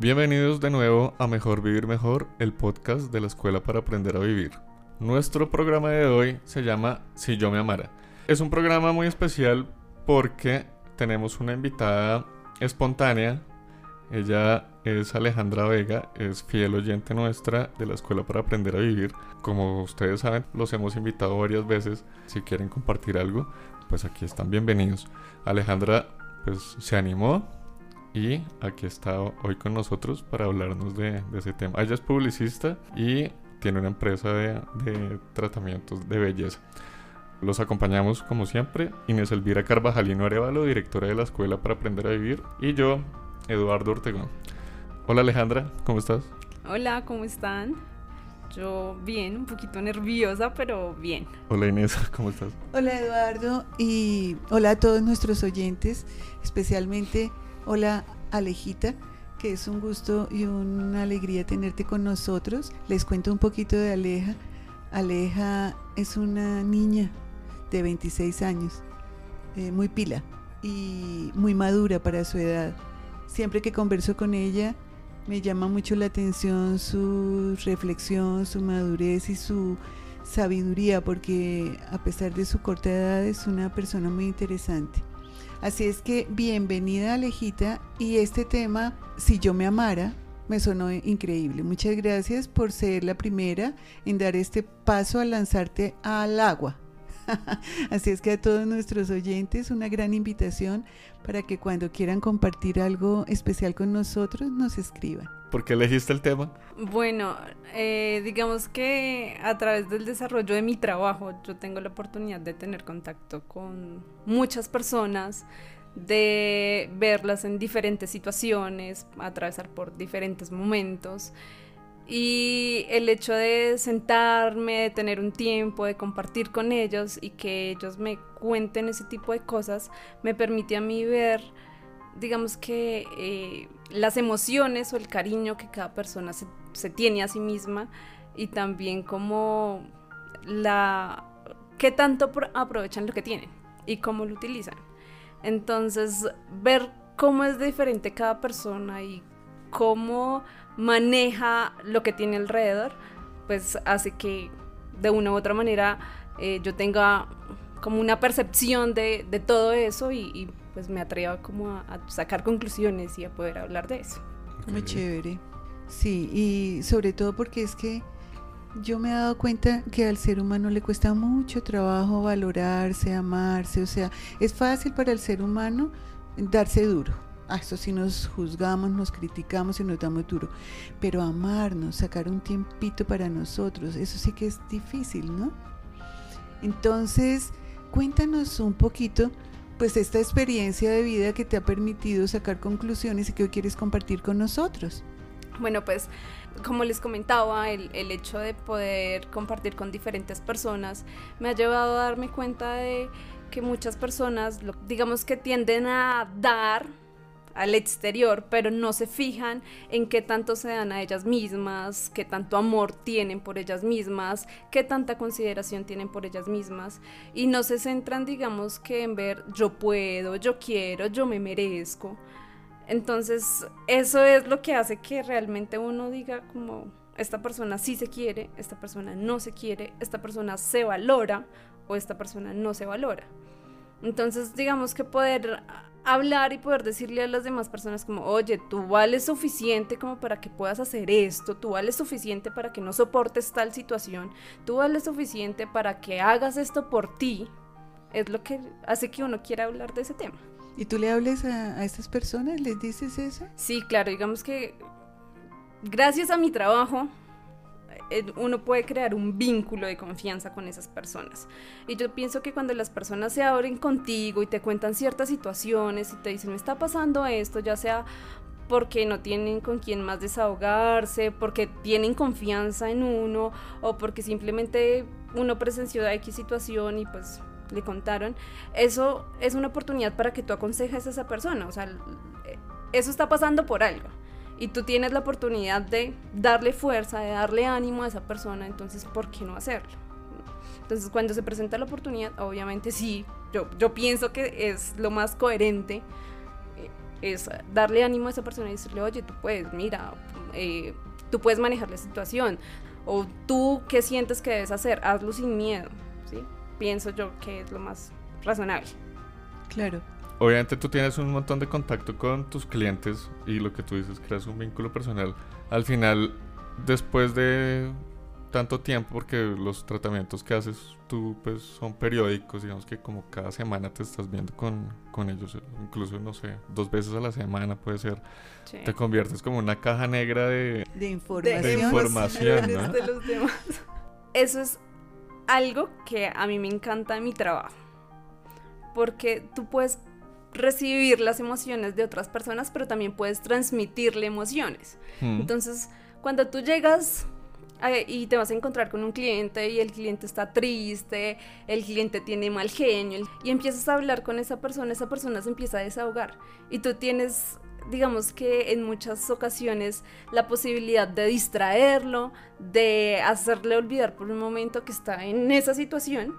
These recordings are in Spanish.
Bienvenidos de nuevo a Mejor Vivir Mejor, el podcast de la Escuela para Aprender a Vivir. Nuestro programa de hoy se llama Si yo me amara. Es un programa muy especial porque tenemos una invitada espontánea. Ella es Alejandra Vega, es fiel oyente nuestra de la Escuela para Aprender a Vivir. Como ustedes saben, los hemos invitado varias veces. Si quieren compartir algo, pues aquí están bienvenidos. Alejandra pues se animó y aquí está hoy con nosotros para hablarnos de, ese tema. Ella es publicista y tiene una empresa de, de, tratamientos de belleza. Los acompañamos como siempre, Inés Elvira Carvajalino Arevalo, directora de la Escuela para Aprender a Vivir, y yo, Eduardo Ortegón. Hola Alejandra, ¿cómo estás? Hola, ¿cómo están? Yo bien, un poquito nerviosa, pero bien. Hola Inés, ¿cómo estás? Hola Eduardo y hola a todos nuestros oyentes, especialmente Hola Alejita, que es un gusto y una alegría tenerte con nosotros. Les cuento un poquito de Aleja. Aleja es una niña de 26 años, eh, muy pila y muy madura para su edad. Siempre que converso con ella, me llama mucho la atención su reflexión, su madurez y su sabiduría, porque a pesar de su corta edad es una persona muy interesante. Así es que bienvenida Alejita y este tema, si yo me amara, me sonó increíble. Muchas gracias por ser la primera en dar este paso a lanzarte al agua. Así es que a todos nuestros oyentes una gran invitación para que cuando quieran compartir algo especial con nosotros nos escriban. ¿Por qué elegiste el tema? Bueno, eh, digamos que a través del desarrollo de mi trabajo yo tengo la oportunidad de tener contacto con muchas personas, de verlas en diferentes situaciones, atravesar por diferentes momentos. Y el hecho de sentarme, de tener un tiempo, de compartir con ellos y que ellos me cuenten ese tipo de cosas, me permite a mí ver digamos que eh, las emociones o el cariño que cada persona se, tiene a sí misma y también como la qué tanto aprovechan lo que tienen y cómo lo utilizan. Entonces, ver cómo es diferente cada persona y cómo maneja lo que tiene alrededor, pues hace que de una u otra manera eh, yo tenga como una percepción de, todo eso y pues me atrevo como a, sacar conclusiones y a poder hablar de eso. Muy chévere. Sí, y sobre todo porque es que yo me he dado cuenta que al ser humano le cuesta mucho trabajo valorarse, amarse, o sea, es fácil para el ser humano darse duro. Ah, eso sí nos juzgamos, nos criticamos y nos damos duro. Pero amarnos, sacar un tiempito para nosotros, eso sí que es difícil, ¿no? Entonces, cuéntanos un poquito pues esta experiencia de vida que te ha permitido sacar conclusiones y que hoy quieres compartir con nosotros. Bueno, pues como les comentaba, el, el, hecho de poder compartir con diferentes personas me ha llevado a darme cuenta de que muchas personas, digamos que tienden a dar al exterior, pero no se fijan en qué tanto se dan a ellas mismas, qué tanto amor tienen por ellas mismas, qué tanta consideración tienen por ellas mismas y no se centran, digamos, que en ver yo puedo, yo quiero, yo me merezco. Entonces, eso es lo que hace que realmente uno diga como esta persona sí se quiere, esta persona no se quiere, esta persona se valora o esta persona no se valora. Entonces, digamos que poder hablar y poder decirle a las demás personas como, oye, tú vales suficiente como para que puedas hacer esto, tú vales suficiente para que no soportes tal situación, tú vales suficiente para que hagas esto por ti, es lo que hace que uno quiera hablar de ese tema. ¿Y tú le hables a, a estas personas? ¿Les dices eso? Sí, claro, digamos que gracias a mi trabajo uno puede crear un vínculo de confianza con esas personas. Y yo pienso que cuando las personas se abren contigo y te cuentan ciertas situaciones y te dicen, me está pasando esto, ya sea porque no tienen con quién más desahogarse, porque tienen confianza en uno o porque simplemente uno presenció X situación y pues le contaron, eso es una oportunidad para que tú aconsejes a esa persona, o sea, eso está pasando por algo y tú tienes la oportunidad de darle fuerza, de darle ánimo a esa persona, entonces, ¿por qué no hacerlo? Entonces, cuando se presenta la oportunidad, obviamente sí, yo, yo pienso que es lo más coherente eh, es darle ánimo a esa persona y decirle, oye, tú puedes, mira, eh, tú puedes manejar la situación, o tú qué sientes que debes hacer, hazlo sin miedo, ¿sí? Pienso yo que es lo más razonable. Claro. Obviamente tú tienes un montón de contacto con tus clientes y lo que tú dices, creas un vínculo personal. Al final, después de tanto tiempo, porque los tratamientos que haces tú pues son periódicos, digamos que como cada semana te estás viendo con, con ellos, incluso no sé, dos veces a la semana puede ser, Sí. te conviertes como una caja negra de... De información. De información, ¿no? de los demás. Eso es algo que a mí me encanta de mi trabajo. Porque tú puedes recibir las emociones de otras personas, pero también puedes transmitirle emociones. Hmm. Entonces, cuando tú llegas eh, y te vas a encontrar con un cliente y el cliente está triste, el cliente tiene mal genio y empiezas a hablar con esa persona, esa persona se empieza a desahogar y tú tienes digamos que en muchas ocasiones la posibilidad de distraerlo, de hacerle olvidar por un momento que está en esa situación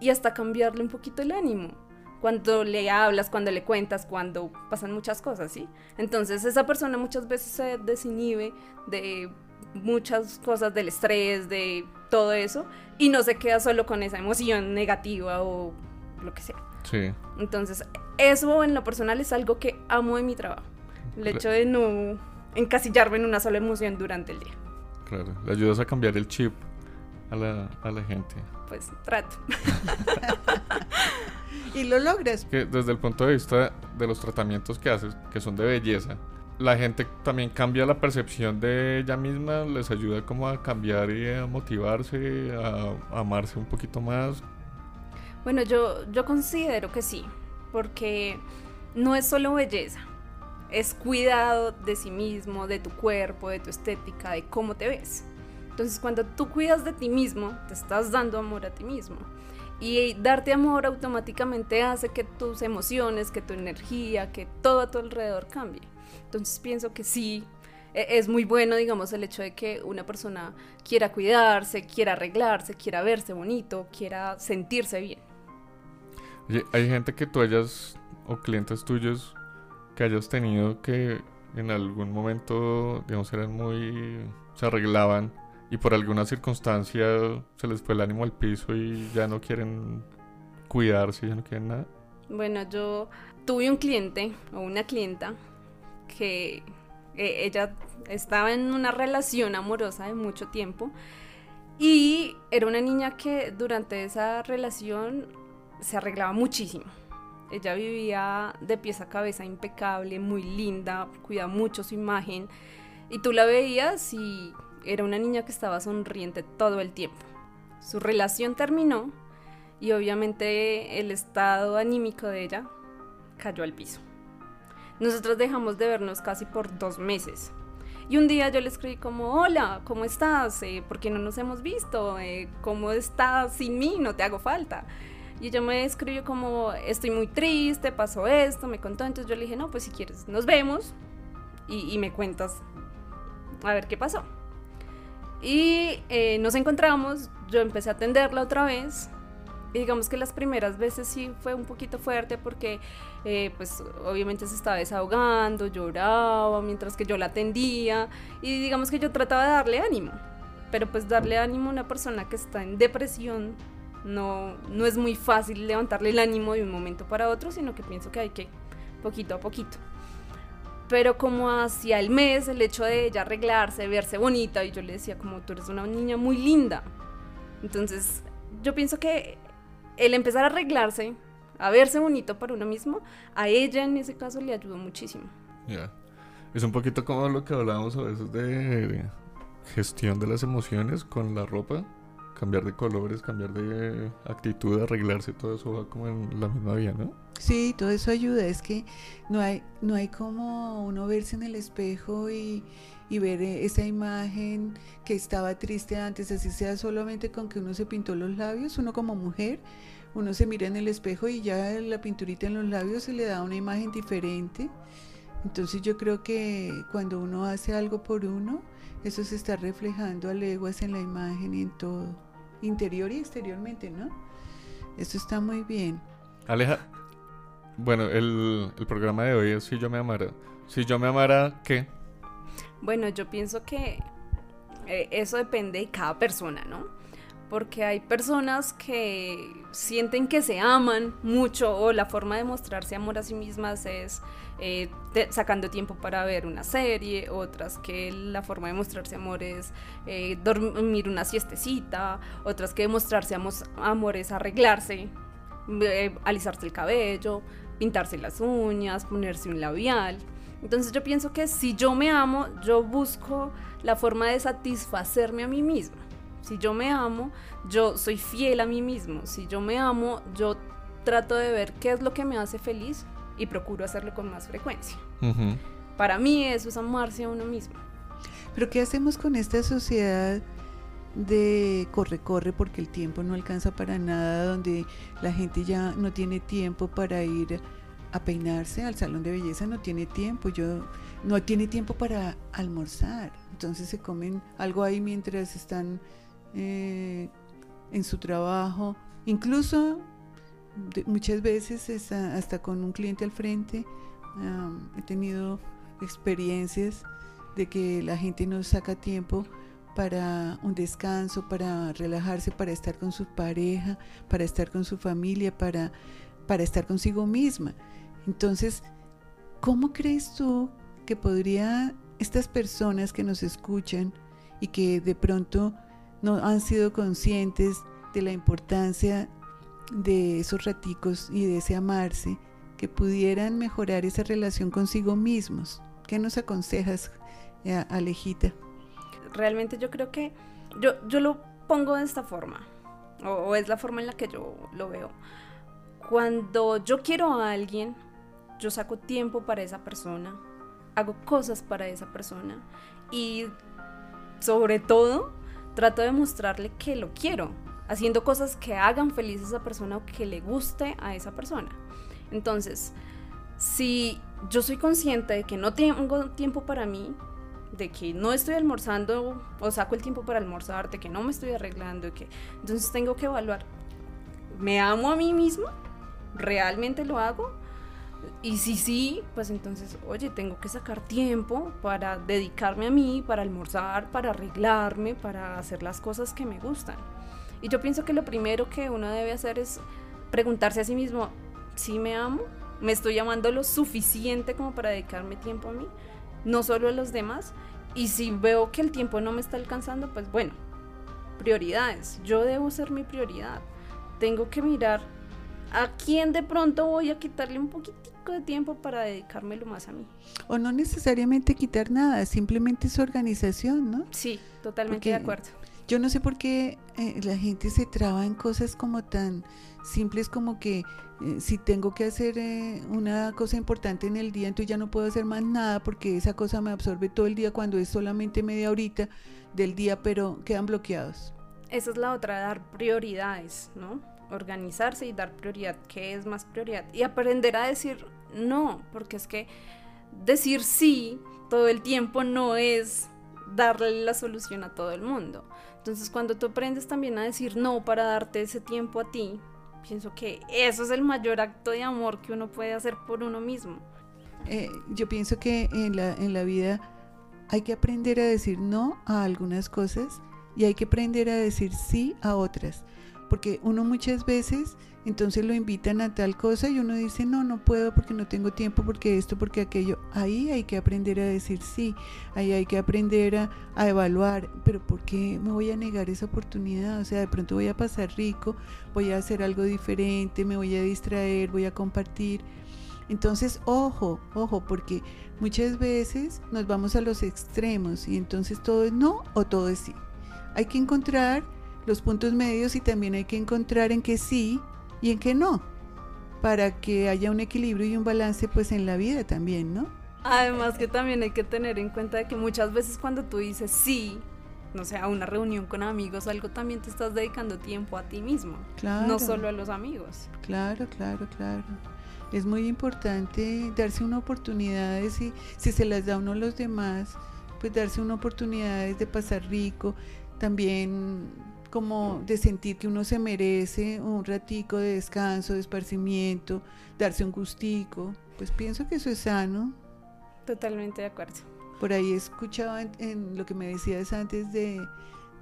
y hasta cambiarle un poquito el ánimo. Cuando le hablas, cuando le cuentas, cuando pasan muchas cosas, ¿sí? Entonces esa persona muchas veces se desinhibe de muchas cosas del estrés, de todo eso, y no se queda solo con esa emoción negativa o lo que sea. Sí. Entonces, eso en lo personal es algo que amo de mi trabajo. El hecho de no encasillarme en una sola emoción durante el día. Claro, le ayudas a cambiar el chip a la, a la gente. Pues trato. Y lo logras. Que desde el punto de vista de los tratamientos que haces, que son de belleza, la gente también cambia la percepción de ella misma, les ayuda como a cambiar y a motivarse, a, a amarse un poquito más. Bueno, yo, yo considero que sí, porque no es solo belleza, es cuidado de sí mismo, de tu cuerpo, de tu estética, de cómo te ves. Entonces, cuando tú cuidas de ti mismo, te estás dando amor a ti mismo. Y darte amor automáticamente hace que tus emociones, que tu energía, que todo a tu alrededor cambie. Entonces pienso que sí, e- es muy bueno, digamos, el hecho de que una persona quiera cuidarse, quiera arreglarse, quiera verse bonito, quiera sentirse bien. Oye, hay gente que tú hayas, o clientes tuyos, que hayas tenido que en algún momento, digamos, eran muy... se arreglaban y por alguna circunstancia se les fue el ánimo al piso y ya no quieren cuidarse, ya no quieren nada. Bueno, yo tuve un cliente o una clienta que eh, ella estaba en una relación amorosa de mucho tiempo y era una niña que durante esa relación se arreglaba muchísimo. Ella vivía de pies a cabeza impecable, muy linda, cuidaba mucho su imagen y tú la veías y era una niña que estaba sonriente todo el tiempo. Su relación terminó y obviamente el estado anímico de ella cayó al piso. Nosotros dejamos de vernos casi por dos meses. Y un día yo le escribí como, hola, ¿cómo estás? Eh, ¿Por qué no nos hemos visto? Eh, ¿Cómo estás sin mí? No te hago falta. Y ella me escribió como, estoy muy triste, pasó esto, me contó. Entonces yo le dije, no, pues si quieres, nos vemos y, y me cuentas a ver qué pasó. Y eh, nos encontramos, yo empecé a atenderla otra vez. Y digamos que las primeras veces sí fue un poquito fuerte porque eh, pues obviamente se estaba desahogando, lloraba mientras que yo la atendía y digamos que yo trataba de darle ánimo. Pero pues darle ánimo a una persona que está en depresión no, no es muy fácil levantarle el ánimo de un momento para otro, sino que pienso que hay que poquito a poquito pero como hacia el mes el hecho de ella arreglarse, verse bonita y yo le decía como tú eres una niña muy linda. Entonces yo pienso que el empezar a arreglarse, a verse bonito para uno mismo, a ella en ese caso le ayudó muchísimo. Ya. Es un poquito como lo que hablábamos a veces de gestión de las emociones con la ropa. Cambiar de colores, cambiar de actitud, arreglarse, todo eso va como en la misma vía, ¿no? Sí, todo eso ayuda. Es que no hay, no hay como uno verse en el espejo y, y ver eh, esa imagen que estaba triste antes, así sea solamente con que uno se pintó los labios, uno como mujer, uno se mira en el espejo y ya la pinturita en los labios se le da una imagen diferente. Entonces yo creo que cuando uno hace algo por uno, eso se está reflejando a leguas en la imagen y en todo, interior y exteriormente, ¿no? Eso está muy bien. Aleja, Bueno, el, el programa de hoy es Si yo me amara. Si yo me amara, ¿qué? Bueno, yo pienso que eh, eso depende de cada persona, ¿no? Porque hay personas que sienten que se aman mucho o la forma de mostrarse amor a sí mismas es eh, sacando tiempo para ver una serie, otras que la forma de mostrarse amor es eh, dormir una siestecita, otras que mostrarse amor es arreglarse, eh, alisarse el cabello, pintarse las uñas, ponerse un labial. Entonces yo pienso que si yo me amo, yo busco la forma de satisfacerme a mí misma. Si yo me amo, yo soy fiel a mí mismo. Si yo me amo, yo trato de ver qué es lo que me hace feliz y procuro hacerlo con más frecuencia. Para mí eso es amarse a uno mismo. Pero ¿qué hacemos con esta sociedad de corre-corre porque el tiempo no alcanza para nada, donde la gente ya no tiene tiempo para ir a peinarse al salón de belleza, no tiene tiempo, yo no tiene tiempo para almorzar, entonces se comen algo ahí mientras están eh, en su trabajo, incluso de- muchas veces hasta, hasta con un cliente al frente, am, he tenido experiencias de que la gente no saca tiempo para un descanso, para relajarse, para estar con su pareja, para estar con su familia, para, para estar consigo misma. Entonces, ¿cómo crees tú que podría estas personas que nos escuchan y que de pronto no han sido conscientes de la importancia de esos raticos y de ese amarse, que pudieran mejorar esa relación consigo mismos? ¿Qué nos aconsejas, eh, Alejita? Realmente yo creo que yo, yo lo pongo de esta forma, o, o es la forma en la que yo lo veo. Cuando yo quiero a alguien, yo saco tiempo para esa persona, hago cosas para esa persona y sobre todo trato de mostrarle que lo quiero, haciendo cosas que hagan feliz a esa persona o que le guste a esa persona. Entonces, si yo soy consciente de que no tengo tiempo para mí, de que no estoy almorzando o saco el tiempo para almorzar, de que no me estoy arreglando, de que entonces tengo que evaluar, ¿me amo a mí mismo? ¿Realmente lo hago? Y si sí, pues entonces, oye, tengo que sacar tiempo para dedicarme a mí, para almorzar, para arreglarme, para hacer las cosas que me gustan. Y yo pienso que lo primero que uno debe hacer es preguntarse a sí mismo, ¿sí me amo? ¿Me estoy amando lo suficiente como para dedicarme tiempo a mí? No solo a los demás. Y si veo que el tiempo no me está alcanzando, pues bueno, prioridades. Yo debo ser mi prioridad. Tengo que mirar a quién de pronto voy a quitarle un poquitico de tiempo para dedicármelo más a mí. O no necesariamente quitar nada, simplemente es organización, ¿no? Sí, totalmente Porque- de acuerdo. Yo no sé por qué eh, la gente se traba en cosas como tan simples como que eh, si tengo que hacer eh, una cosa importante en el día, entonces ya no puedo hacer más nada porque esa cosa me absorbe todo el día cuando es solamente media horita del día, pero quedan bloqueados. Esa es la otra, dar prioridades, ¿no? Organizarse y dar prioridad. ¿Qué es más prioridad? Y aprender a decir no, porque es que decir sí todo el tiempo no es darle la solución a todo el mundo. Entonces, cuando tú aprendes también a decir no para darte ese tiempo a ti, pienso que eso es el mayor acto de amor que uno puede hacer por uno mismo. Eh, yo pienso que en la, en la vida hay que aprender a decir no a algunas cosas y hay que aprender a decir sí a otras. Porque uno muchas veces entonces lo invitan a tal cosa y uno dice no, no puedo porque no tengo tiempo, porque esto, porque aquello. Ahí hay que aprender a decir sí, ahí hay que aprender a, a evaluar, pero ¿por qué me voy a negar esa oportunidad? O sea, de pronto voy a pasar rico, voy a hacer algo diferente, me voy a distraer, voy a compartir. Entonces, ojo, ojo, porque muchas veces nos vamos a los extremos y entonces todo es no o todo es sí. Hay que encontrar los puntos medios y también hay que encontrar en qué sí y en qué no, para que haya un equilibrio y un balance pues en la vida también, ¿no? Además que también hay que tener en cuenta que muchas veces cuando tú dices sí, no sé, a una reunión con amigos algo, también te estás dedicando tiempo a ti mismo, Claro. no solo a los amigos. Claro, claro, claro. Es muy importante darse una oportunidad y si, si se las da uno a los demás, pues darse una oportunidad de pasar rico, también como de sentir que uno se merece un ratico de descanso, de esparcimiento, darse un gustico. Pues pienso que eso es sano. Totalmente de acuerdo. Por ahí he escuchado en, lo que me decías antes de,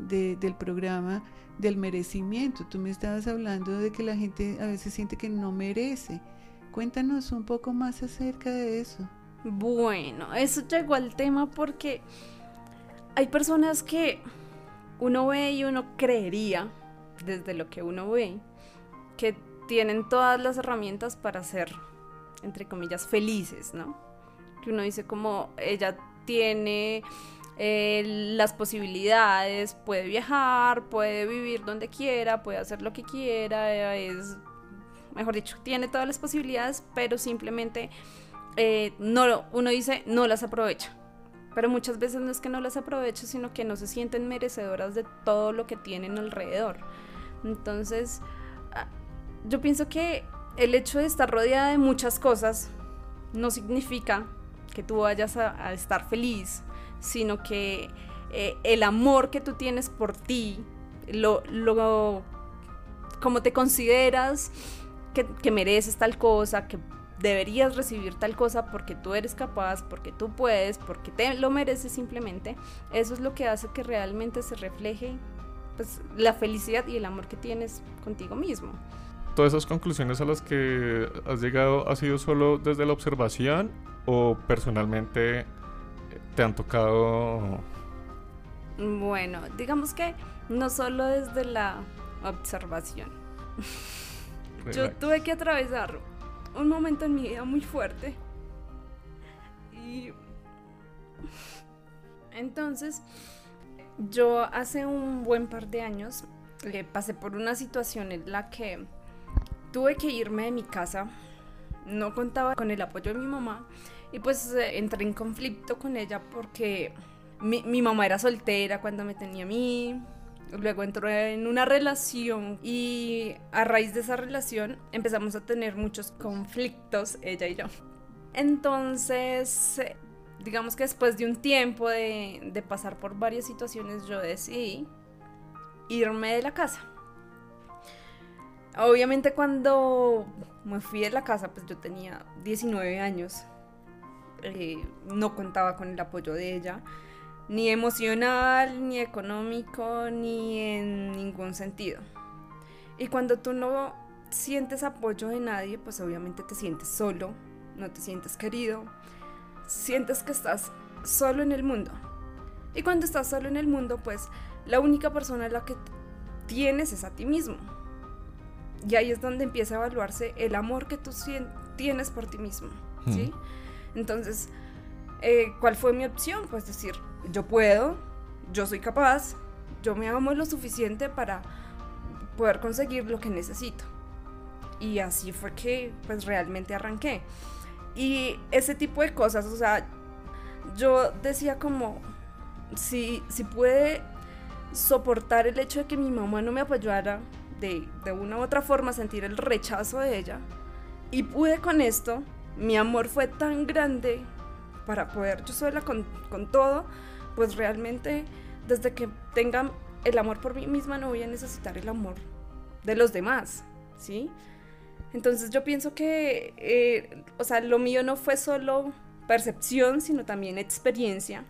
del programa del merecimiento. Tú me estabas hablando de que la gente a veces siente que no merece. Cuéntanos un poco más acerca de eso. Bueno, eso llegó al tema porque hay personas que uno ve y uno creería, desde lo que uno ve, que tienen todas las herramientas para ser, entre comillas, felices, ¿no? Que uno dice como ella tiene eh, las posibilidades, puede viajar, puede vivir donde quiera, puede hacer lo que quiera, es, mejor dicho, tiene todas las posibilidades, pero simplemente eh, no, uno dice no las aprovecha. Pero muchas veces no es que no las aproveche, sino que no se sienten merecedoras de todo lo que tienen alrededor. Entonces, ah, yo pienso que el hecho de estar rodeada de muchas cosas no significa que tú vayas a, estar feliz, sino que eh, el amor que tú tienes por ti, lo, lo como te consideras que mereces tal cosa, que deberías recibir tal cosa porque tú eres capaz, porque tú puedes, porque te lo mereces simplemente, eso es lo que hace que realmente se refleje pues, la felicidad y el amor que tienes contigo mismo. ¿Todas esas conclusiones a las que has llegado ha sido solo desde la observación o personalmente te han tocado? Bueno, digamos que no solo desde la observación. Yo tuve que atravesar un momento en mi vida muy fuerte. Y entonces, yo hace un buen par de años le pasé por una situación en la que tuve que irme de mi casa. No contaba con el apoyo de mi mamá y pues eh, entré en conflicto con ella porque mi, mi mamá era soltera cuando me tenía a mí, Luego entró en una relación y a raíz de esa relación empezamos a tener muchos conflictos, ella y yo. Entonces, digamos que después de un tiempo de, de pasar por varias situaciones, yo decidí irme de la casa. Obviamente cuando me fui de la casa, pues yo tenía 19 años. Eh, no contaba con el apoyo de ella ni emocional, ni económico, ni en ningún sentido. Y cuando tú no sientes apoyo de nadie, pues obviamente te sientes solo, no te sientes querido, sientes que estás solo en el mundo. Y cuando estás solo en el mundo, pues la única persona a la que tienes es a ti mismo. Y ahí es donde empieza a evaluarse el amor que tú tienes por ti mismo, ¿sí? Entonces, eh, ¿cuál fue mi opción? Pues decir, yo puedo, yo soy capaz, yo me amo lo suficiente para poder conseguir lo que necesito. Y así fue que pues realmente arranqué. Y ese tipo de cosas, o sea, yo decía como, si, si puede soportar el hecho de que mi mamá no me apoyara, de, de una u otra forma sentir el rechazo de ella, y pude con esto, mi amor fue tan grande para poder yo sola con, con todo, pues realmente desde que tenga el amor por mí misma no voy a necesitar el amor de los demás, ¿sí? Entonces yo pienso que, eh, o sea, lo mío no fue solo percepción, sino también experiencia.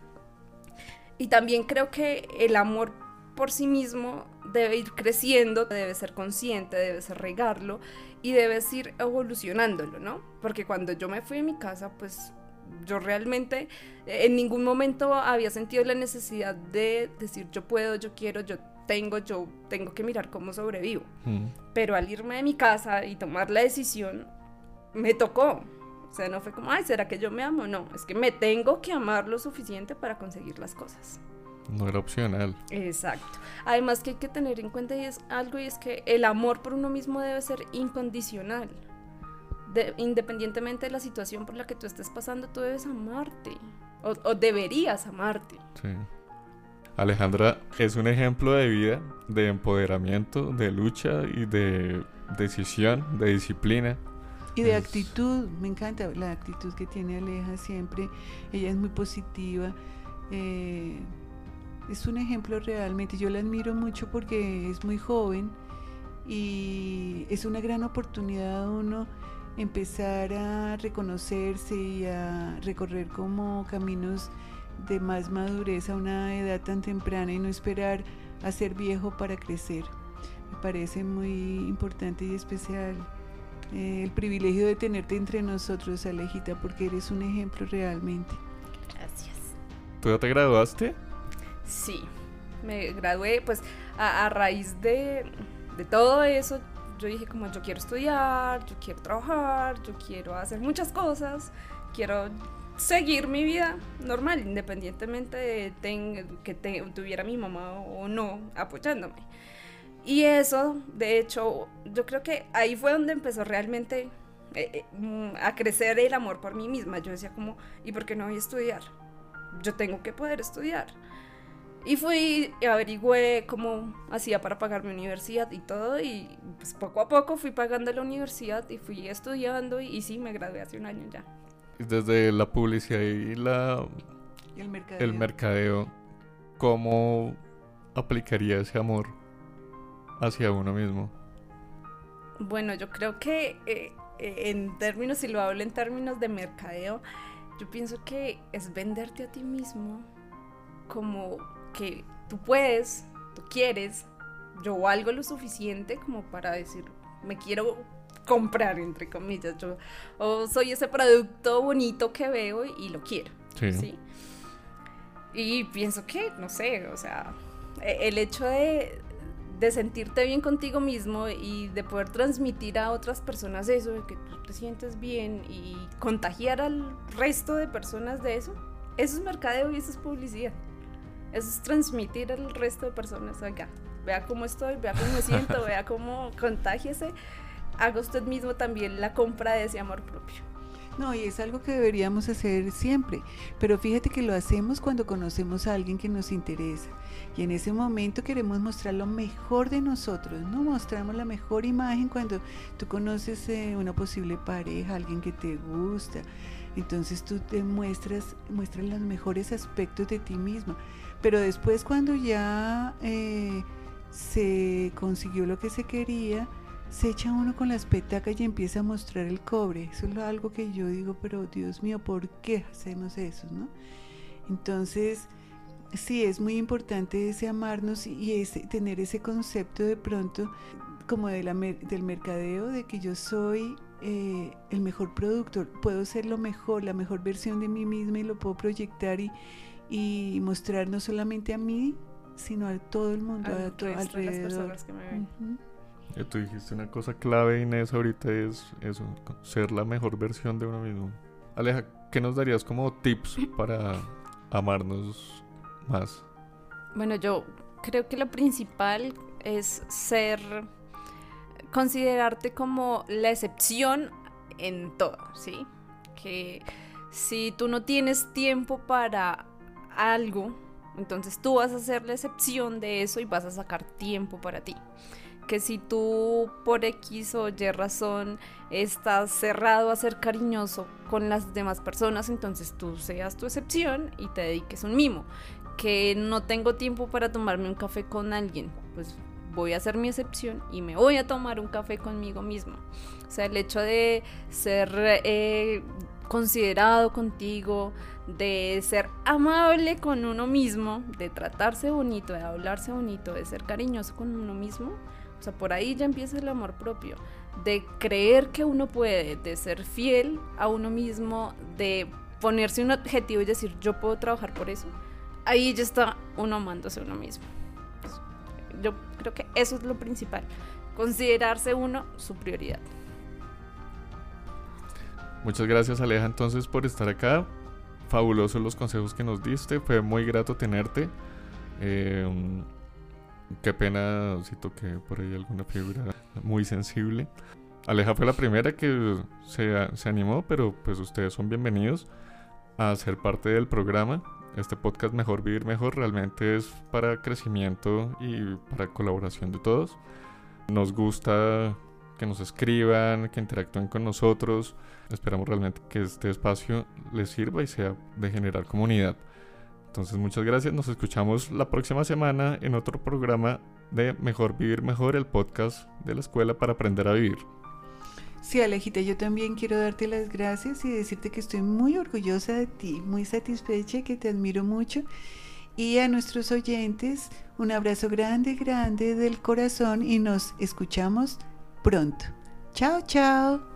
Y también creo que el amor por sí mismo debe ir creciendo, debe ser consciente, debe ser regarlo y debes ir evolucionándolo, ¿no? Porque cuando yo me fui a mi casa, pues yo realmente en ningún momento había sentido la necesidad de decir yo puedo, yo quiero, yo tengo, yo tengo que mirar cómo sobrevivo. Mm. Pero al irme de mi casa y tomar la decisión, me tocó. O sea, no fue como, ay, ¿será que yo me amo? No, es que me tengo que amar lo suficiente para conseguir las cosas. No era opcional. Exacto. Además que hay que tener en cuenta y es algo y es que el amor por uno mismo debe ser incondicional independientemente de la situación por la que tú estés pasando, tú debes amarte. O, deberías amarte. Sí. Alejandra es un ejemplo de vida, de empoderamiento, de lucha y de decisión, de disciplina. Y de actitud, me encanta la actitud que tiene Aleja siempre. Ella es muy positiva. Eh, es un ejemplo realmente. Yo la admiro mucho porque es muy joven y es una gran oportunidad uno empezar a reconocerse y a recorrer como caminos de más madurez a una edad tan temprana y no esperar a ser viejo para crecer. Me parece muy importante y especial eh, el privilegio de tenerte entre nosotros, Alejita, porque eres un ejemplo realmente. Gracias. ¿Tú ya te graduaste? Sí, me gradué pues a, a raíz de, de todo eso. Yo dije como yo quiero estudiar, yo quiero trabajar, yo quiero hacer muchas cosas, quiero seguir mi vida normal, independientemente de ten- que te- tuviera mi mamá o no apoyándome. Y eso, de hecho, yo creo que ahí fue donde empezó realmente eh, eh, mm, a crecer el amor por mí misma. Yo decía como, ¿y por qué no voy a estudiar? Yo tengo que poder estudiar. Y fui, y averigüé cómo hacía para pagar mi universidad y todo, y pues poco a poco fui pagando la universidad y fui estudiando, y, y sí, me gradué hace un año ya. Desde la publicidad y la, Y el mercadeo. el mercadeo, ¿cómo aplicaría ese amor hacia uno mismo? Bueno, yo creo que eh, eh, en términos, si lo hablo en términos de mercadeo, yo pienso que es venderte a ti mismo como que tú puedes, tú quieres, yo valgo lo suficiente como para decir, me quiero comprar, entre comillas, yo o soy ese producto bonito que veo y lo quiero. Sí. ¿sí? Y pienso que, no sé, o sea, e- el hecho de, de sentirte bien contigo mismo y de poder transmitir a otras personas eso, de que tú te sientes bien y contagiar al resto de personas de eso, eso es mercadeo y eso es publicidad. Eso es transmitir al resto de personas, oiga, vea cómo estoy, vea cómo me siento, vea cómo contagiese. Haga usted mismo también la compra de ese amor propio. No, y es algo que deberíamos hacer siempre, pero fíjate que lo hacemos cuando conocemos a alguien que nos interesa y en ese momento queremos mostrar lo mejor de nosotros, ¿no? Mostramos la mejor imagen cuando tú conoces eh, una posible pareja, alguien que te gusta, entonces tú te muestras, muestras los mejores aspectos de ti misma, pero después cuando ya eh, se consiguió lo que se quería, se echa uno con las petacas y empieza a mostrar el cobre. Eso es algo que yo digo, pero Dios mío, ¿por qué hacemos eso? ¿no? Entonces, sí, es muy importante ese amarnos y ese, tener ese concepto de pronto como de la del mercadeo, de que yo soy eh, el mejor productor, puedo ser lo mejor, la mejor versión de mí misma y lo puedo proyectar y, y mostrar no solamente a mí, sino a todo el mundo, a todo resto de las alrededor. personas que me ven. Y tú dijiste una cosa clave, Inés, ahorita es eso, ser la mejor versión de uno mismo. Aleja, ¿qué nos darías como tips para amarnos más? Bueno, yo creo que lo principal es ser, considerarte como la excepción en todo, ¿sí? Que si tú no tienes tiempo para algo, entonces tú vas a ser la excepción de eso y vas a sacar tiempo para ti. Que si tú por X o Y razón estás cerrado a ser cariñoso con las demás personas, entonces tú seas tu excepción y te dediques un mimo que no tengo tiempo para tomarme un café con alguien, pues voy a hacer mi excepción y me voy a tomar un café conmigo mismo. O sea, el hecho de ser eh, considerado contigo, de ser amable con uno mismo, de tratarse bonito, de hablarse bonito, de ser cariñoso con uno mismo, o sea, por ahí ya empieza el amor propio, de creer que uno puede, de ser fiel a uno mismo, de ponerse un objetivo y decir, yo puedo trabajar por eso ahí ya está uno amándose a uno mismo. Yo creo que eso es lo principal. Considerarse uno su prioridad. Muchas gracias, Aleja, entonces por estar acá. Fabulosos los consejos que nos diste, fue muy grato tenerte. Eh, qué pena si toqué por ahí alguna fibra muy sensible. Aleja fue la primera que se, se animó, pero pues ustedes son bienvenidos a ser parte del programa. Este podcast Mejor Vivir Mejor realmente es para crecimiento y para colaboración de todos. Nos gusta que nos escriban, que interactúen con nosotros. Esperamos realmente que este espacio les sirva y sea de generar comunidad. Entonces muchas gracias, nos escuchamos la próxima semana en otro programa de Mejor Vivir Mejor, el podcast de la escuela para aprender a vivir. Sí, Alejita, yo también quiero darte las gracias y decirte que estoy muy orgullosa de ti, muy satisfecha, que te admiro mucho. Y a nuestros oyentes, un abrazo grande, grande del corazón y nos escuchamos Pronto. Tchau, tchau.